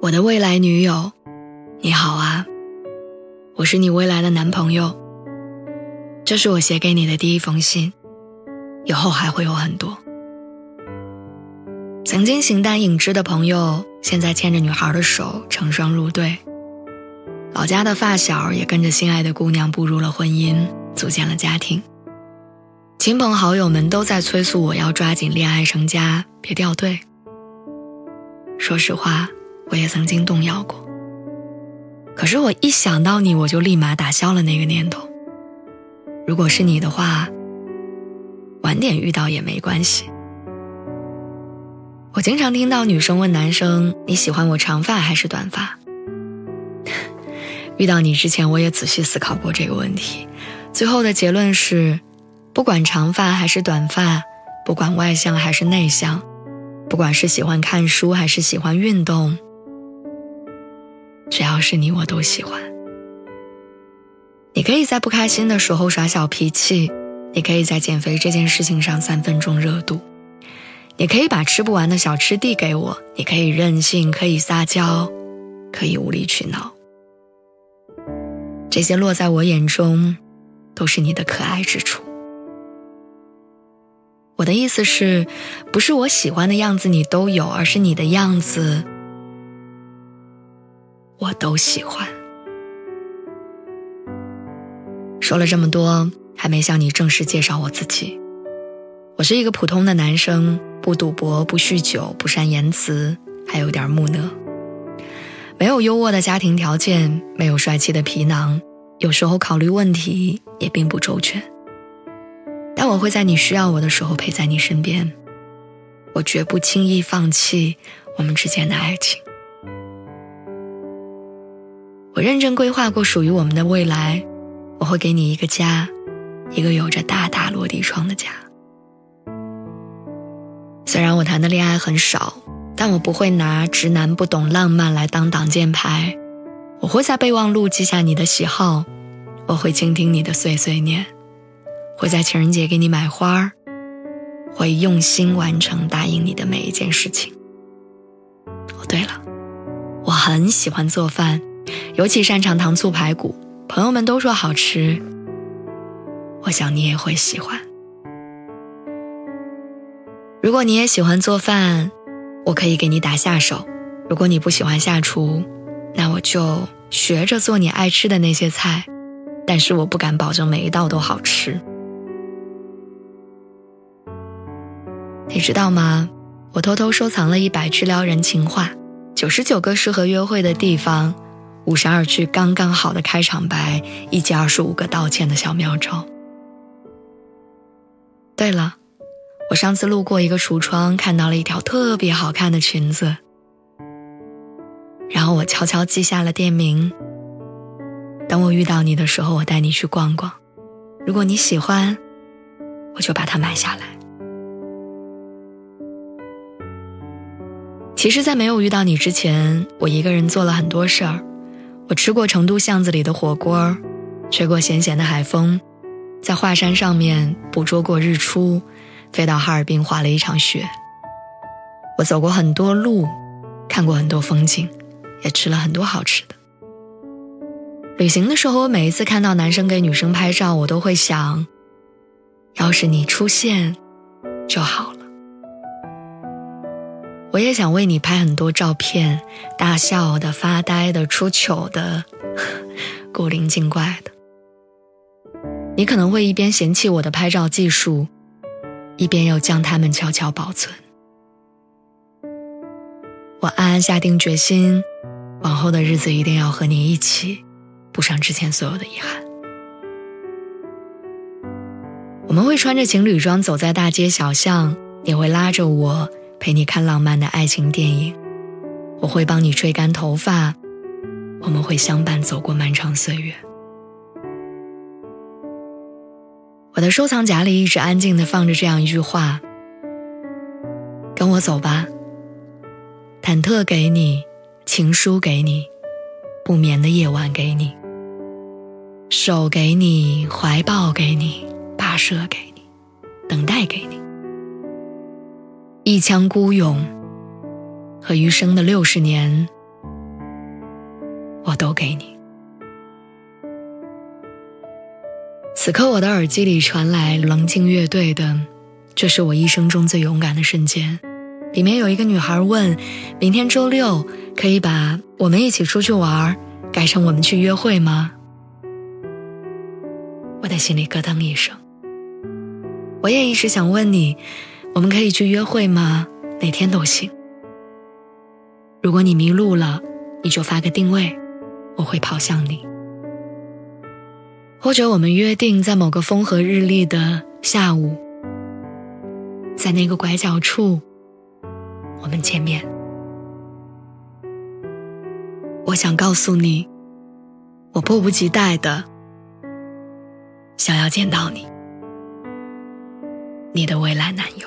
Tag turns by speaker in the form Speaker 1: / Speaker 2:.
Speaker 1: 我的未来女友，你好啊，我是你未来的男朋友。这是我写给你的第一封信，以后还会有很多。曾经形单影只的朋友，现在牵着女孩的手成双入对。老家的发小也跟着心爱的姑娘步入了婚姻，组建了家庭。亲朋好友们都在催促我要抓紧恋爱成家，别掉队。说实话。我也曾经动摇过，可是我一想到你，我就立马打消了那个念头。如果是你的话，晚点遇到也没关系。我经常听到女生问男生：“你喜欢我长发还是短发？” 遇到你之前，我也仔细思考过这个问题，最后的结论是：不管长发还是短发，不管外向还是内向，不管是喜欢看书还是喜欢运动。只要是你，我都喜欢。你可以在不开心的时候耍小脾气，你可以在减肥这件事情上三分钟热度，你可以把吃不完的小吃递给我，你可以任性，可以撒娇，可以无理取闹。这些落在我眼中，都是你的可爱之处。我的意思是，不是我喜欢的样子你都有，而是你的样子。我都喜欢。说了这么多，还没向你正式介绍我自己。我是一个普通的男生，不赌博，不酗酒，不善言辞，还有点木讷。没有优渥的家庭条件，没有帅气的皮囊，有时候考虑问题也并不周全。但我会在你需要我的时候陪在你身边，我绝不轻易放弃我们之间的爱情。我认真规划过属于我们的未来，我会给你一个家，一个有着大大落地窗的家。虽然我谈的恋爱很少，但我不会拿直男不懂浪漫来当挡箭牌。我会在备忘录记下你的喜好，我会倾听你的碎碎念，会在情人节给你买花会用心完成答应你的每一件事情。哦，对了，我很喜欢做饭。尤其擅长糖醋排骨，朋友们都说好吃。我想你也会喜欢。如果你也喜欢做饭，我可以给你打下手。如果你不喜欢下厨，那我就学着做你爱吃的那些菜，但是我不敢保证每一道都好吃。你知道吗？我偷偷收藏了一百句撩人情话，九十九个适合约会的地方。五十二句刚刚好的开场白，以及二十五个道歉的小妙招。对了，我上次路过一个橱窗，看到了一条特别好看的裙子，然后我悄悄记下了店名。等我遇到你的时候，我带你去逛逛。如果你喜欢，我就把它买下来。其实，在没有遇到你之前，我一个人做了很多事儿。我吃过成都巷子里的火锅，吹过咸咸的海风，在华山上面捕捉过日出，飞到哈尔滨滑了一场雪。我走过很多路，看过很多风景，也吃了很多好吃的。旅行的时候，我每一次看到男生给女生拍照，我都会想，要是你出现就好了。我也想为你拍很多照片，大笑的、发呆的、出糗的、古灵精怪的。你可能会一边嫌弃我的拍照技术，一边又将它们悄悄保存。我暗暗下定决心，往后的日子一定要和你一起，补上之前所有的遗憾。我们会穿着情侣装走在大街小巷，你会拉着我。陪你看浪漫的爱情电影，我会帮你吹干头发，我们会相伴走过漫长岁月。我的收藏夹里一直安静的放着这样一句话：“跟我走吧。”忐忑给你，情书给你，不眠的夜晚给你，手给你，怀抱给你，跋涉给你，等待给你，一腔孤勇和余生的六十年，我都给你。此刻，我的耳机里传来冷静乐队的《这是我一生中最勇敢的瞬间》。里面有一个女孩问：“明天周六可以把我们一起出去玩改成我们去约会吗？”我的心里咯噔一声。我也一直想问你：“我们可以去约会吗？哪天都行。如果你迷路了，你就发个定位，我会跑向你。或者我们约定在某个风和日丽的下午，在那个拐角处。”我们见面，我想告诉你，我迫不及待的想要见到你，你的未来男友。